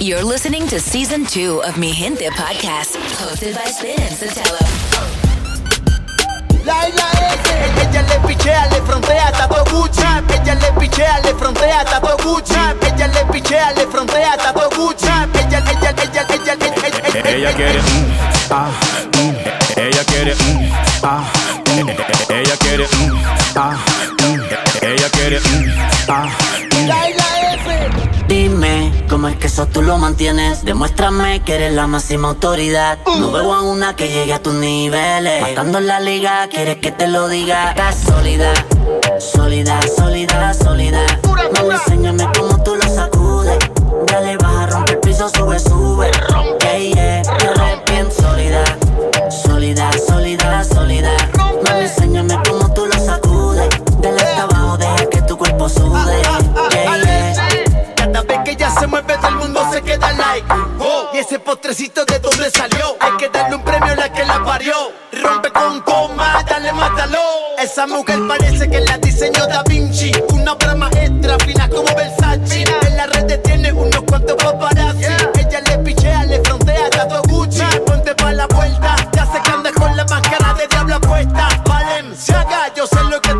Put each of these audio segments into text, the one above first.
You're listening to season two of Mi Gente podcast, hosted by Spin and Sotelo. La isla S. Ella le pichea, le frontea, está todo Gucci. Ella le pichea, le frontea, está todo Gucci. Ella le pichea, le frontea, está todo Gucci. Ella, ella, ella, ella, ella, Ella quiere, mm, ah, mm. ella quiere, mm, ah, mm. ella quiere, mm, ah, mm. ella quiere, mm, ah, mm. La isla S. Dime, ¿cómo es que eso tú lo mantienes? Demuéstrame que eres la máxima autoridad. No veo a una que llegue a tus niveles. Matando en la liga, quieres que te lo diga. Estás sólida, sólida, sólida, sólida. Mami, enséñame cómo tú lo sacudes. Dale, baja, rompe el piso, sube, sube. Yeah, yeah, eres bien sólida, sólida, sólida, sólida. Mami, enséñame cómo tú lo sacudes. Dale hasta abajo, deja que tu cuerpo sude. El mundo se queda like. Oh, y ese postrecito de dónde salió. Hay que darle un premio a la que la parió. Rompe con coma, dale, mátalo. Esa mujer parece que la diseñó Da Vinci. Una obra maestra, fina como Versace. En la red tiene unos cuantos paparazzi. Ella le pichea, le frontea, está todo Gucci. Ponte pa' la vuelta, ya sé que andas con la máscara de diablo puesta. Valenciaga, yo sé lo que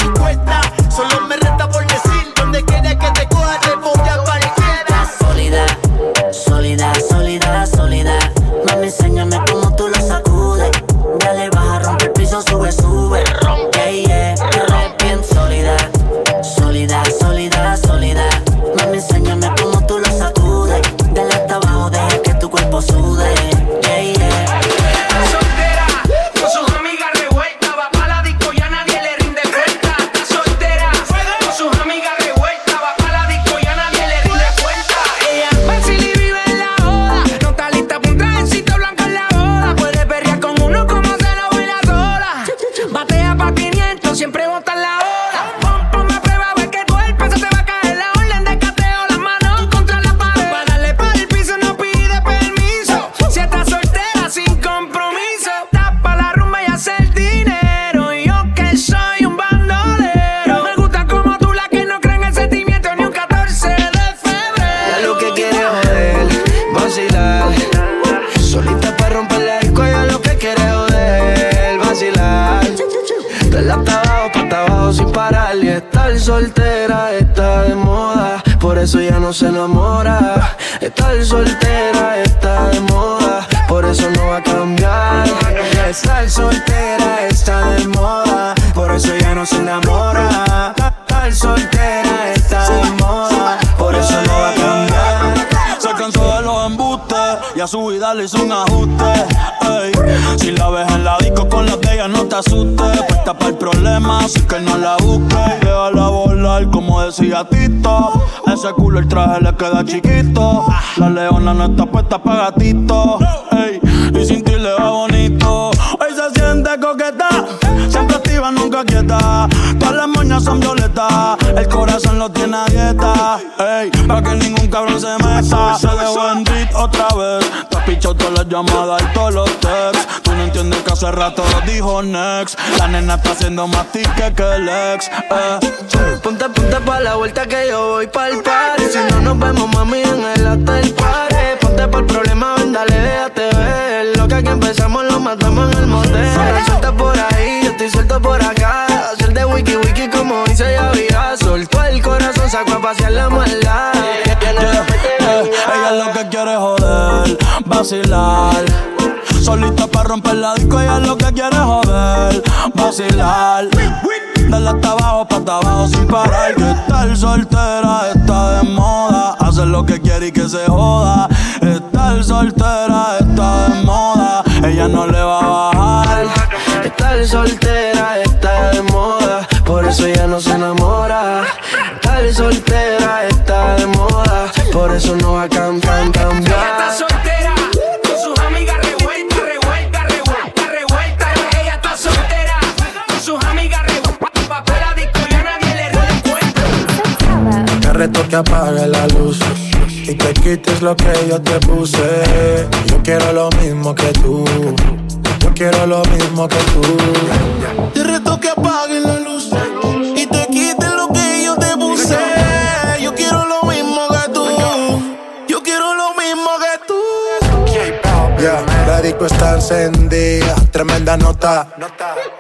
no la busques. Déjala volar, como decía Tito. Ese culo el traje le queda chiquito. La leona no está puesta para gatito. ey. Y sin ti le va bonito. Hoy se siente coqueta, siempre activa, nunca quieta. Todas las moñas son violetas, el corazón lo tiene a dieta. Ey, para que ningún cabrón se meta. Se dejó en beat otra vez. Te has pichado todas las llamadas y todos los texts. Tú no entiendes que hace rato lo dijo Next. La nena está haciendo más tique que el ex. Eh. Ponte, ponte pa' la vuelta que yo voy pa'l party Si no nos vemos, mami, en el hotel party Ponte el problema, ven, dale, déjate ver Lo que aquí empezamos lo matamos en el motel Suelta por ahí, yo estoy suelto por acá Hacer de wiki wiki Soltó el corazón, sacó a pasear la maldad Yeah, yeah. Ella lo que quiere es joder, vacilar. Solita para romper la disco, ella lo que quiere es joder, vacilar. Dale hasta abajo, pa' hasta abajo sin parar. Que estar soltera está de moda. Hacer lo que quiere y que se joda. Estar soltera está de moda. Ella no le va a bajar. Estar soltera está de moda, por eso ya no se enamora. Estar soltera está de moda, por eso no va a cambiar, Ella está soltera, con sus amigas revueltas, revueltas, revueltas, revueltas. Ella está soltera, con sus amigas revueltas. Pa' pa' la disco ya nadie le cuenta. Te reto que apague la luz y te quites lo que yo te puse. Yo quiero lo mismo que tú. Yo quiero lo mismo que tú. Te reto que apagues la luz y te quites lo que yo te puse. Yo quiero lo mismo que tú. Yo quiero lo mismo mismo que tú. Yeah, la disco está encendida, tremenda nota.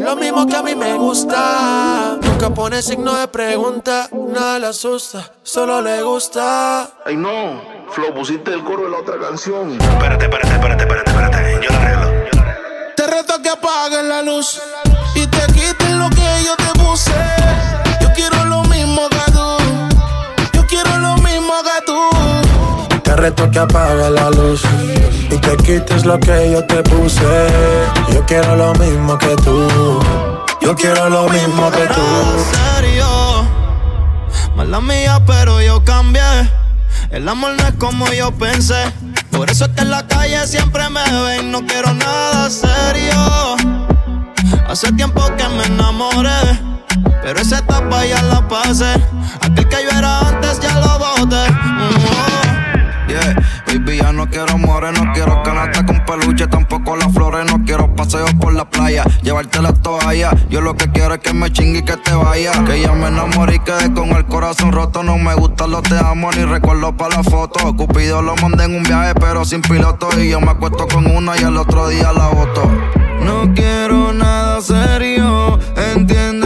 lo mismo que a mí me gusta. Nunca pone signo de pregunta, nada le asusta, solo le gusta. Ay no, Flo, pusiste el coro de la otra canción. Espérate, espérate, espérate, espérate, espérate. Yo lo arreglo. Yo lo arreglo. Te reto que apagues la luz y te quiten lo que yo te puse. Te reto que apague la luz y te quites lo que yo te puse. Yo quiero lo mismo que tú. Yo quiero lo mismo que tú. serio. Mala mía, pero yo cambié. El amor no es como yo pensé. Por eso es que en la calle siempre me ven. No quiero nada serio. Hace tiempo que me enamoré. Pero esa etapa ya la pasé. Aquel que yo era antes ya lo boté. Mm, Yeah, baby, ya no quiero amores, no quiero canasta con peluche, tampoco las flores, no quiero paseos por la playa, llevarte la toalla. Yo lo que quiero es que me chingue y que te vaya. Que ya me enamoré y quedé con el corazón roto. No me gustan los te amo ni recuerdo para la foto. Cupido lo mandé en un viaje, pero sin piloto. Y yo me acuesto con una y al otro día la boto. No quiero nada serio, entiende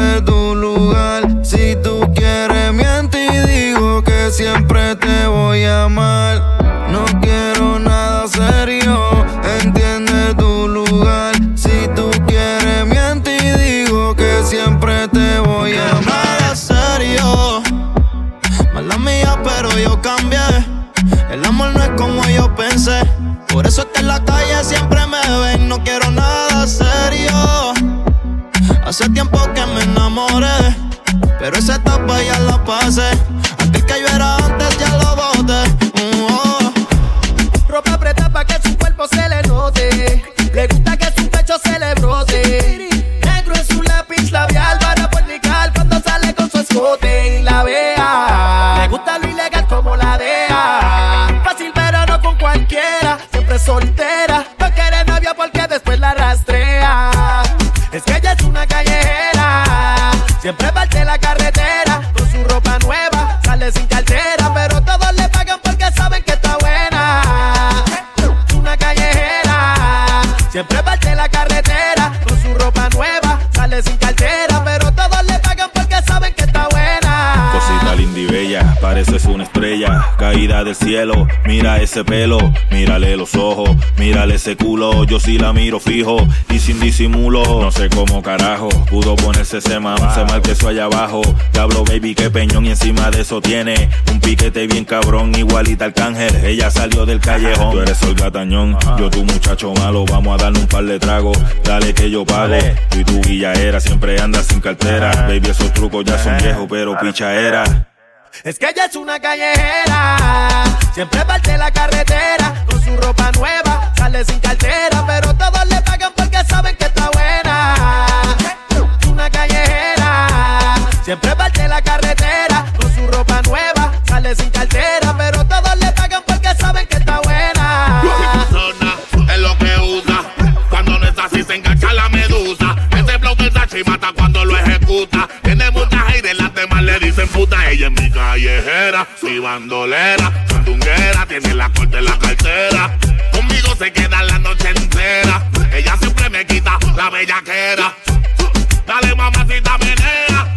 Hace tiempo que me enamoré. Pero esa etapa ya la pasé. Ese pelo, mírale los ojos, mírale ese culo. Yo sí la miro fijo y sin disimulo. No sé cómo carajo pudo ponerse ese man, se mal que eso allá abajo. Diablo, baby, que peñón y encima de eso tiene un piquete bien cabrón, igualita al cángel. Ella salió del callejón. Tú eres el gatañón, yo tu muchacho malo. Vamos a darle un par de tragos, dale que yo pago. Tú y tu era siempre andas sin cartera. Baby, esos trucos ya son viejos, pero picha era. Es que ella es una callejera, siempre parte la carretera con su ropa nueva, sale sin cartera, pero todos le pagan porque saben que está buena. Una callejera, siempre callejera, mi bandolera, sandunguera, tiene la corte en la cartera. Conmigo se queda la noche entera. Ella siempre me quita la bellaquera. Dale mamacita menea,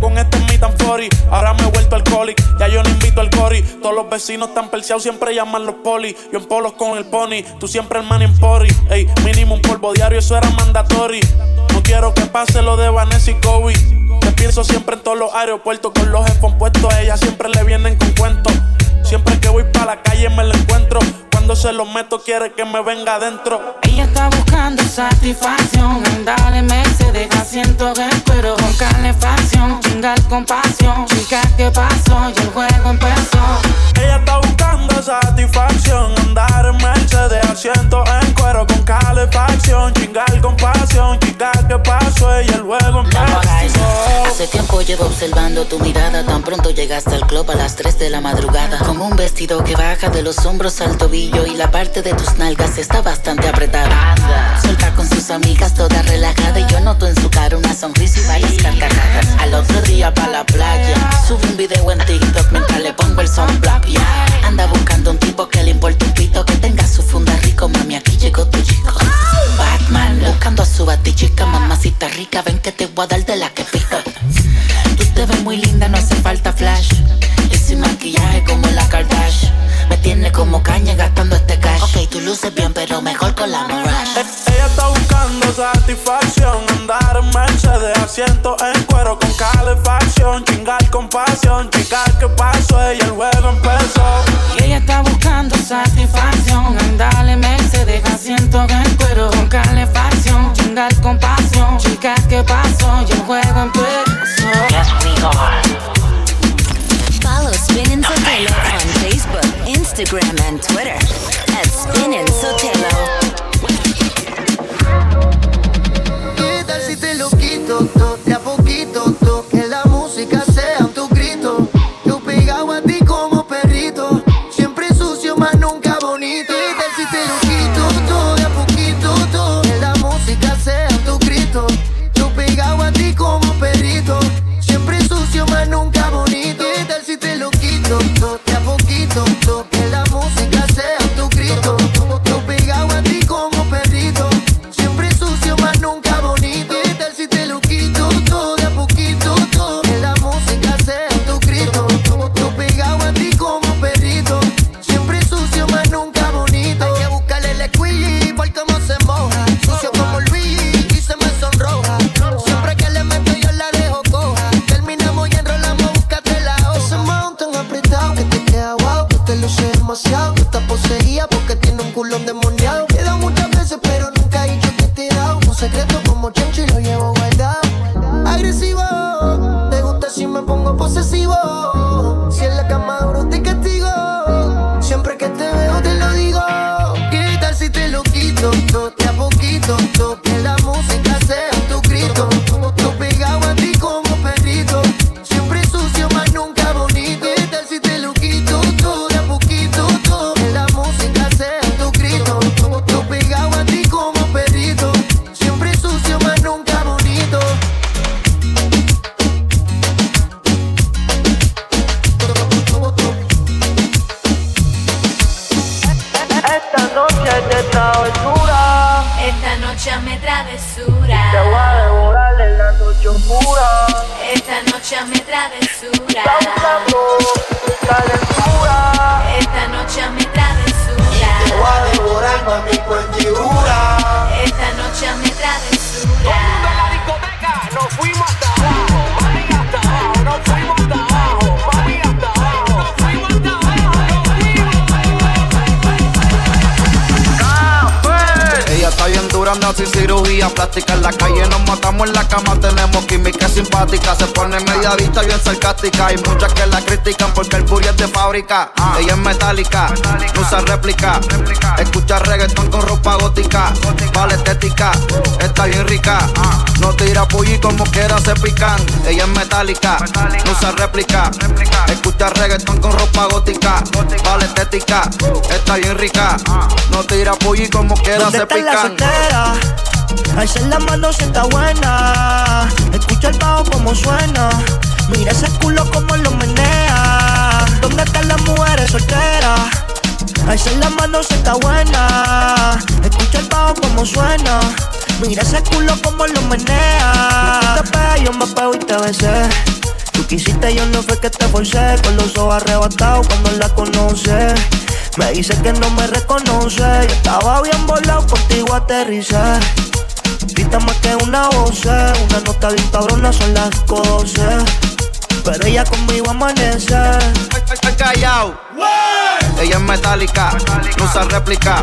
con este meet and 40. Ahora me he vuelto alcohólico, ya yo no invito al cori. Todos los vecinos están perseados, siempre llaman los poli. Yo en polos con el pony, tú siempre el man en pori. Ey, mínimo un polvo diario, eso era mandatory. No quiero que pase lo de Vanessa y Kobe. Te pienso siempre en todos los aeropuertos con los headphones puestos. A ella siempre le vienen con cuentos. Siempre que voy para la calle me la encuentro. Cuando se lo meto quiere que me venga adentro. Ella está buscando satisfacción. Andale Mercedes, asiento en cuero con calefacción. Chingar con pasión. Chica, ¿qué pasó? Y el juego empezó. Ella está buscando satisfacción. Andar en Mercedes, asiento en cuero con calefacción. Chingar con pasión. Chica, ¿qué pasó? Ella el juego empezó. Hace tiempo llevo observando tu mirada. Tan pronto llegaste al club a las 3 de la madrugada. Con un vestido que baja de los hombros al tobillo. Y la parte de tus nalgas está bastante apretada. Suelta con sus amigas, toda relajada. Y yo noto en su cara una sonrisa y varias carcajadas. Al otro día pa' la playa. Sube un video en TikTok mientras le pongo el sunblock. Anda buscando un tipo que le importe un pito. Que tenga su funda rico, mami. Aquí llegó tu chico. Batman buscando a su batichica. Mamacita rica, ven que te voy a dar de la que pica. Tú te ves muy linda, no hace falta flash. Y sin maquillaje como la Kardashian. Me tiene como caña gastando este cash. Ok, tú luces bien, pero mejor con la Morash. Ella está buscando satisfacción. Mercedes, asiento en cuero con calefacción. Chingar con pasión. Chica, ¿qué pasó? Ella el juego empezó. Y ella está buscando satisfacción. Andale Mercedes, asiento en cuero con calefacción. Chingar con pasión. Chica, ¿qué pasó? Y el juego empezó. Follow Spin Sotelo on Facebook, Instagram, and Twitter at Spin Sotelo. Se pone mediadita bien sarcástica. Hay muchas que la critican porque el puri es de fábrica. Ella es metálica, no usa réplica. Escucha reggaetón con ropa gótica. Vale estética, está bien rica. No tira pulli como quiera se pican. Ella es metálica, no usa réplica. Escucha reggaetón con ropa gótica. Vale estética, está bien rica. No tira pulli como quiera se pican. Alza la mano si está buena. Suena. Mira ese culo como lo menea. ¿Dónde están las mujeres solteras? Alza la mano si está buena. Escucha el bajo como suena. Mira ese culo como lo menea. Tú te yo me pego y te besé. Tú quisiste, yo no fue que te forcé. Con los ojos arrebatados cuando la conoce. Me dice que no me reconoce. Yo estaba bien volado, contigo aterricé. Grita más que una voz, una nota bien cabrona, son las cosas. Pero ella conmigo amanece. callao. Ella es metálica, no usa réplica.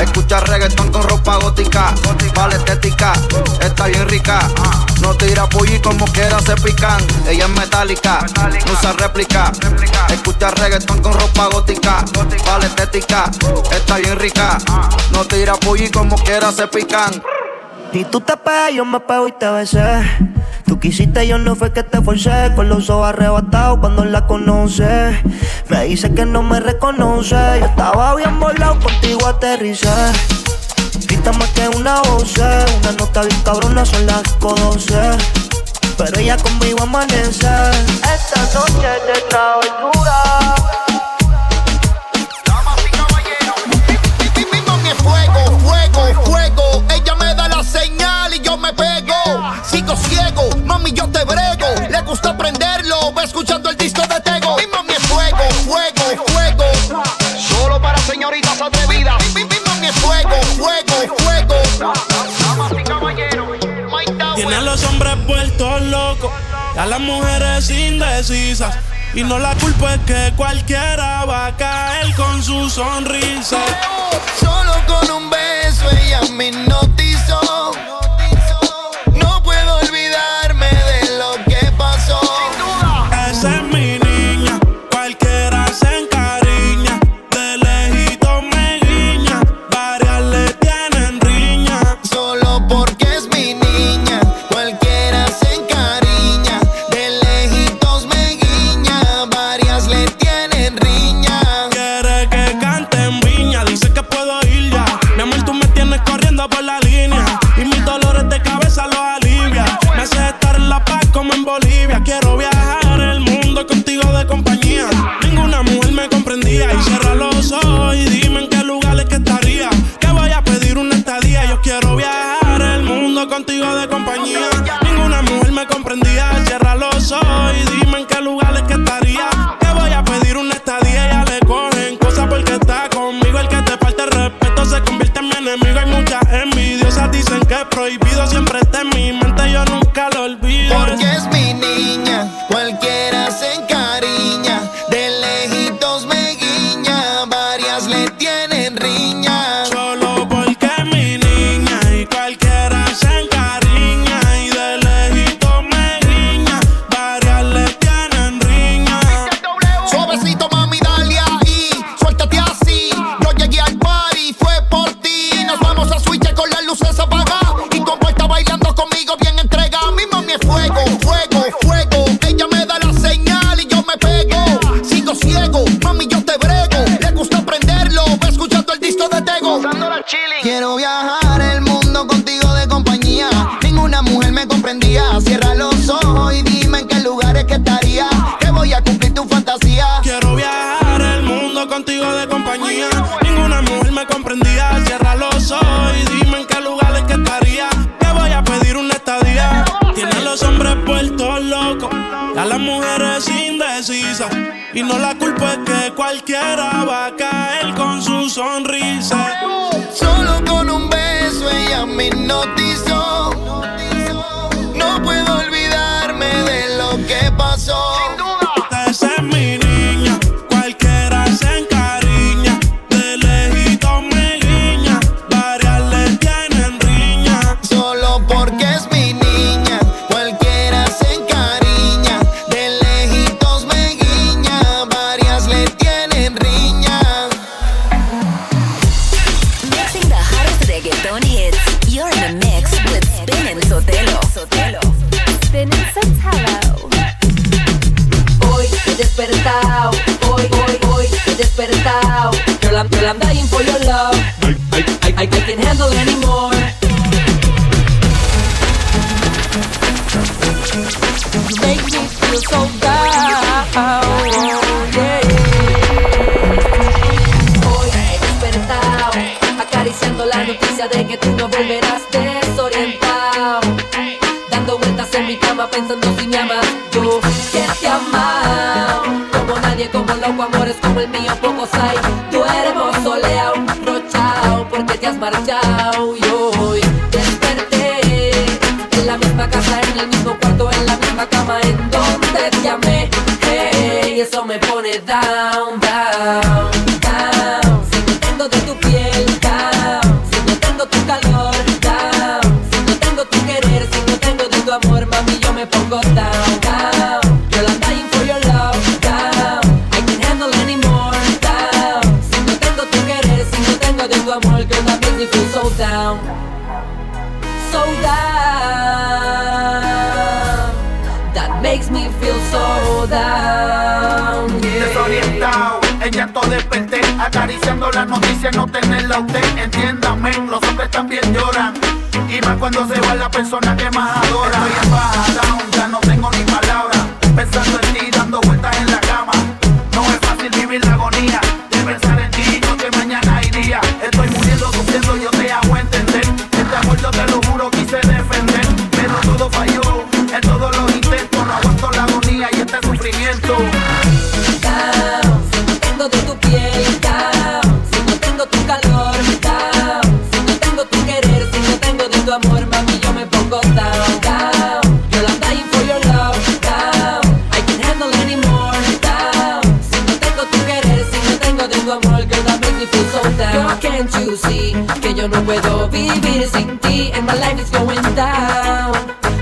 Escucha reggaetón con ropa gótica. Vale estética, está bien rica. No tira pulli como quiera se pican. Ella es metálica, no usa réplica. Escucha reggaetón con ropa gótica. Vale estética, está bien rica. No tira pulli como quiera se pican. Y tú te pegas, yo me pego y te besé. Tú quisiste, yo no fue que te forcé. Con los ojos arrebatados cuando la conoce. Me dice que no me reconoce. Yo estaba bien volado, contigo aterricé. Grita más que una voz, una nota bien cabrona, son las cosas. Pero ella conmigo amanece. Esta noche de travesura. Mami, yo te brego. Le gusta prenderlo, va escuchando el disco de Tego. Mi mami es fuego, fuego, fuego. Solo para señoritas atrevidas. Mi, mi, mami es fuego, fuego, fuego. Damas y caballeros. Tiene a los hombres vueltos locos, a las mujeres indecisas. Y no la culpa es que cualquiera va a caer con su sonrisa. Solo con un beso ella me hipnotizó. Girl, I'm dying for your. I, can't handle anymore. You make me feel so down. Despertado, acariciando la noticia de que tú no volverás desorientado. Dando vueltas en mi cama pensando si me amas. Yo que te amado. Como nadie, como loco, amores como el mío, pocos hay. eso me pone down. Desperdiciando las noticias, no tenerla usted, entiéndame, los hombres también lloran. Y más cuando se va la persona que más adora. Estoy en baja. sin ti, and my life is going down.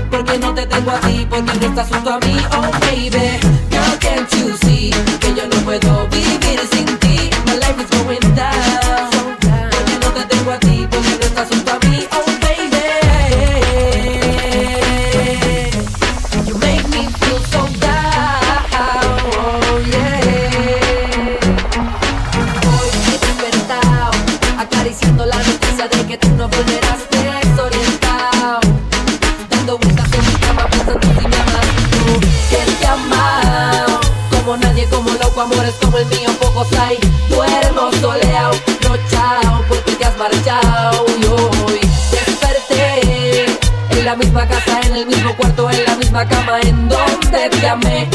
Porque no te tengo a ti, porque no estás junto a mí, oh baby. Girl, can't you see? misma cama en donde te amé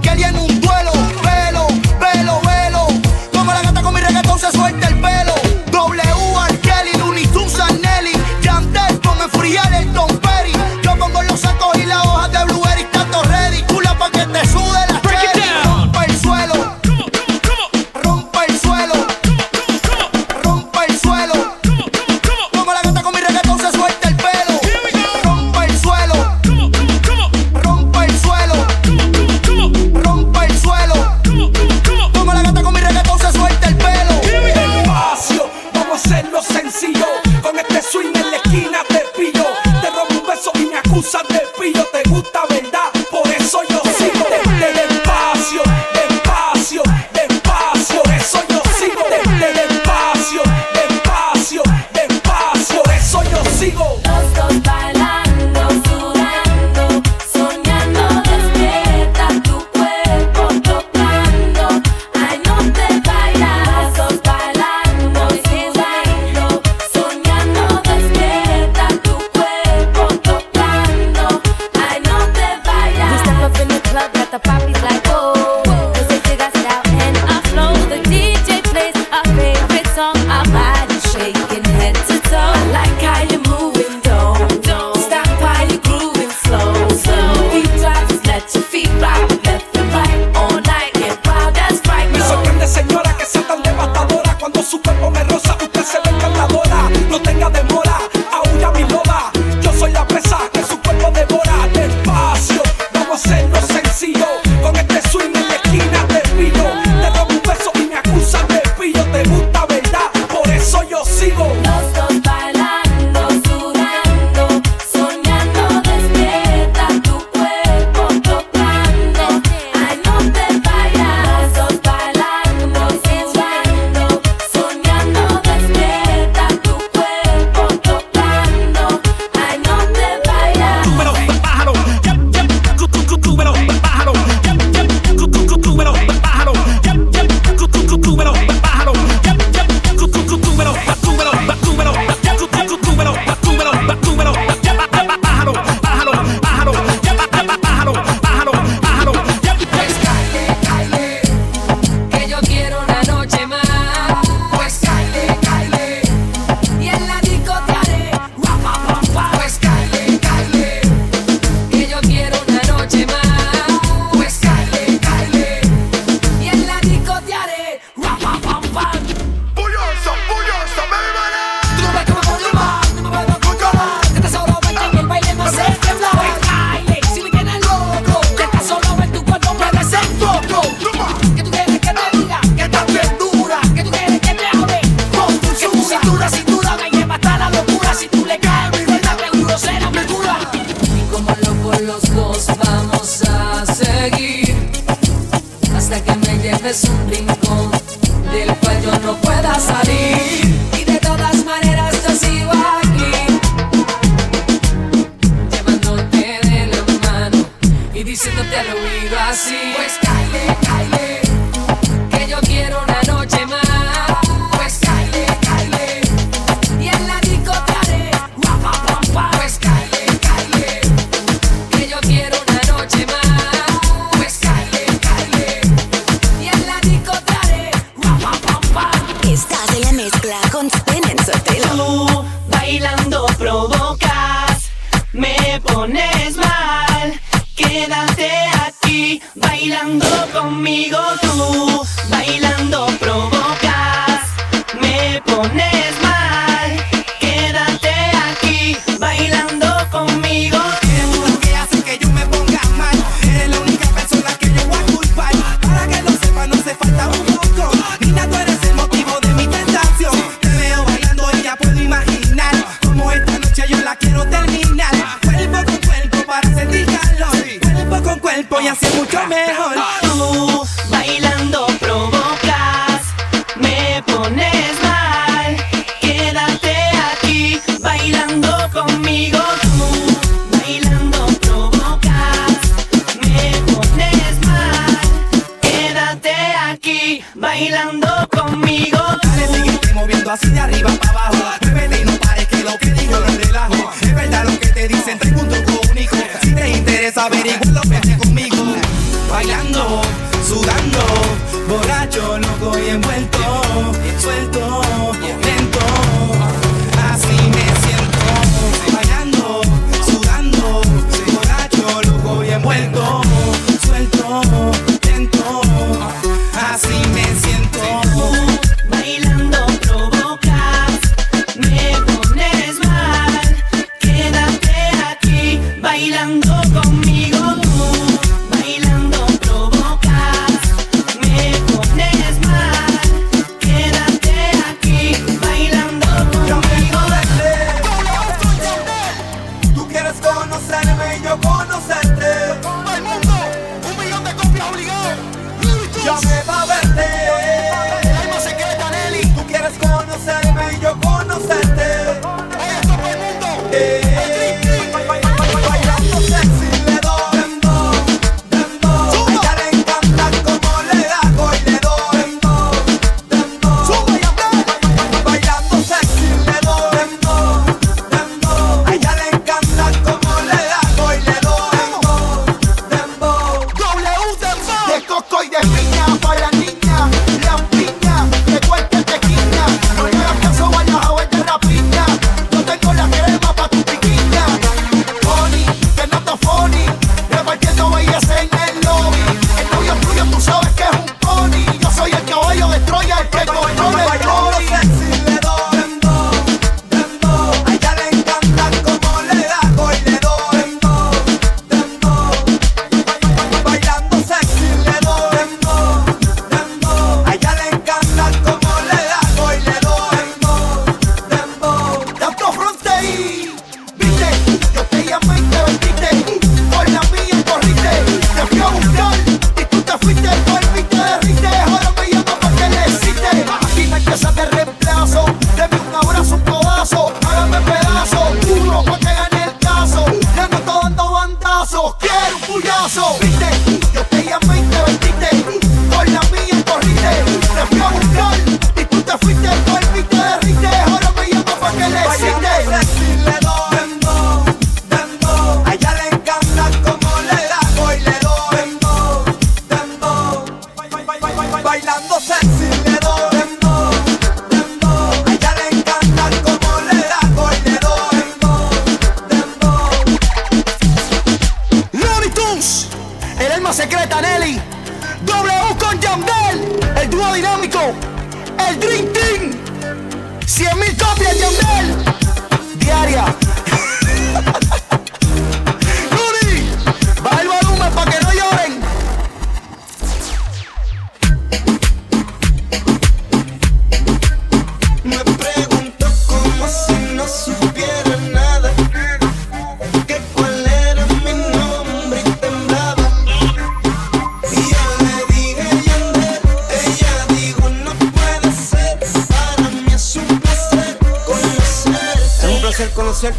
caliano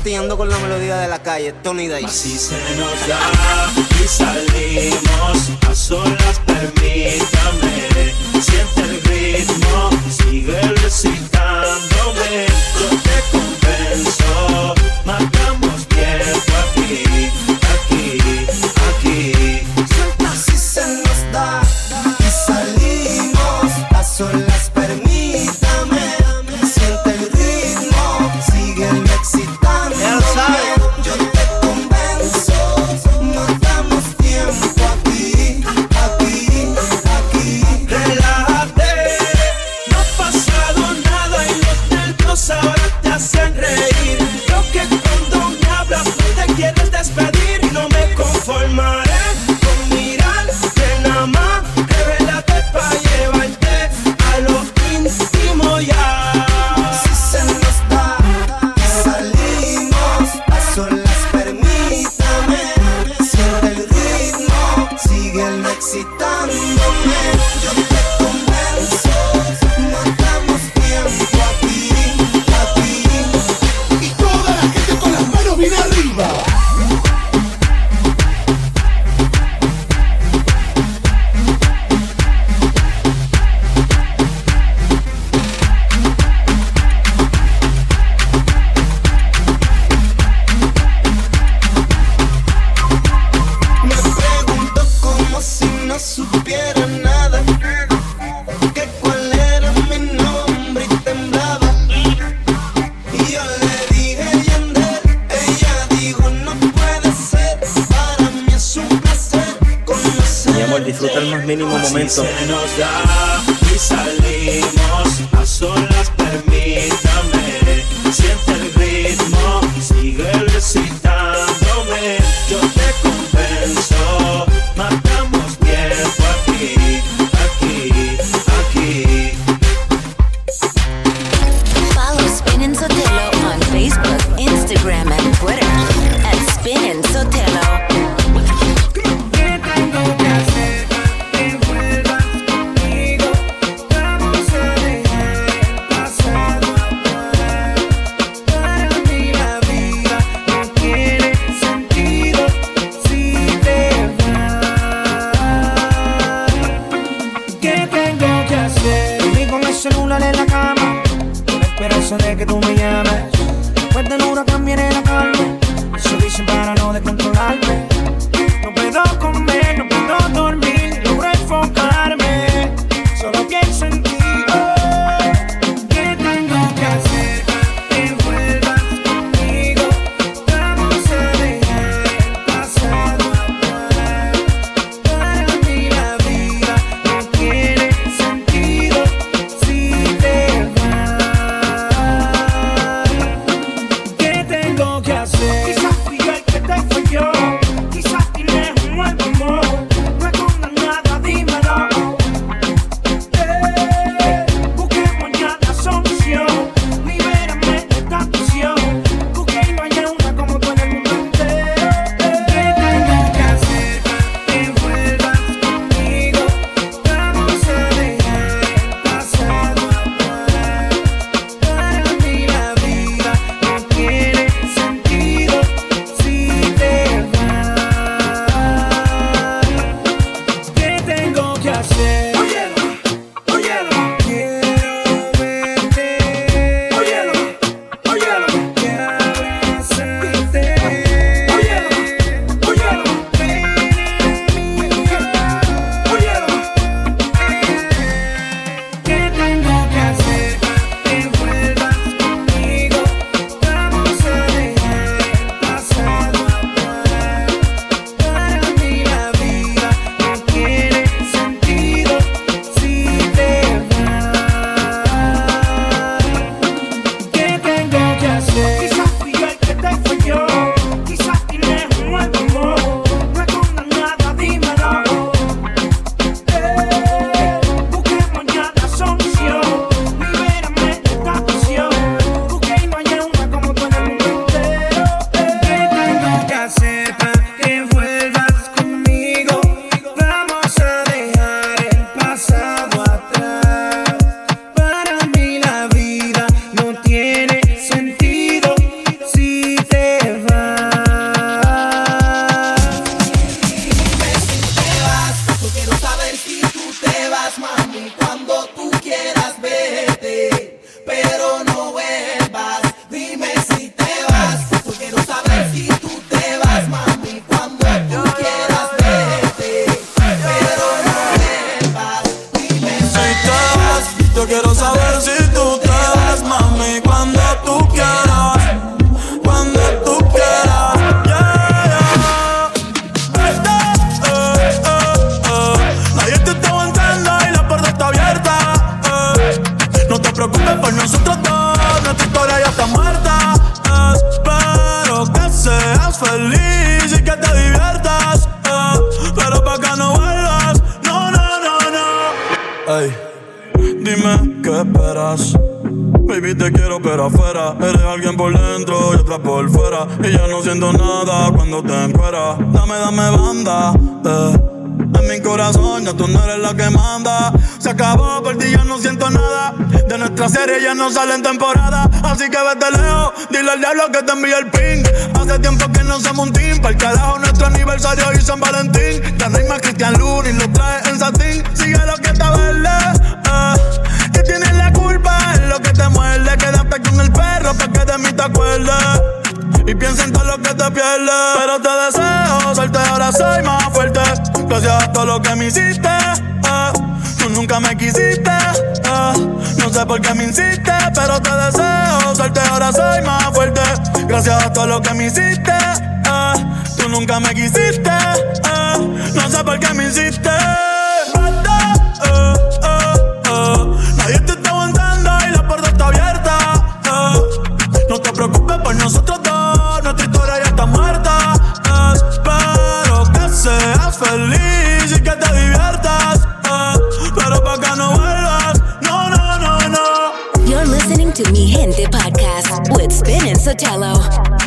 martillando con la melodía de la calle, Tony Day. Así se nos da y salimos a solas, permítame. feliz y que te diviertas. Eh, pero pa' que no vuelvas, no, no, no, no. Ey, dime qué esperas. Baby, te quiero, pero afuera. Eres alguien por dentro y otra por fuera. Y ya no siento nada cuando te encuentras. Dame, dame banda. Eh. En mi corazón ya tú no eres la que manda. Se acabó, por ti ya no siento nada. De nuestra serie ya no sale en temporada. Así que vete lejos, dile al diablo que te envíe el ping. Hace tiempo que no somos un team. Para el carajo nuestro aniversario y San Valentín. Ya no hay más Cristian Luna y lo trae en satín. Sigue lo que está verde. Eh. Que tienes la culpa, lo que te muerde. Quédate con el perro para que de mí te acuerdes. Y piensa en todo lo que te pierdes. Pero te deseo suerte, ahora soy más fuerte. Gracias a todo lo que me hiciste. eh. Nunca me quisiste. eh. No sé por qué me insiste, pero te deseo suerte, ahora soy más fuerte. Gracias a todo lo que me hiciste. eh. Tú nunca me quisiste. eh. No sé por qué me eh. Nadie te está aguantando y la puerta está abierta. No te preocupes por nosotros dos, nuestra historia ya está muerta. Espero que seas feliz Mi Gente podcast with Spin and Sotelo.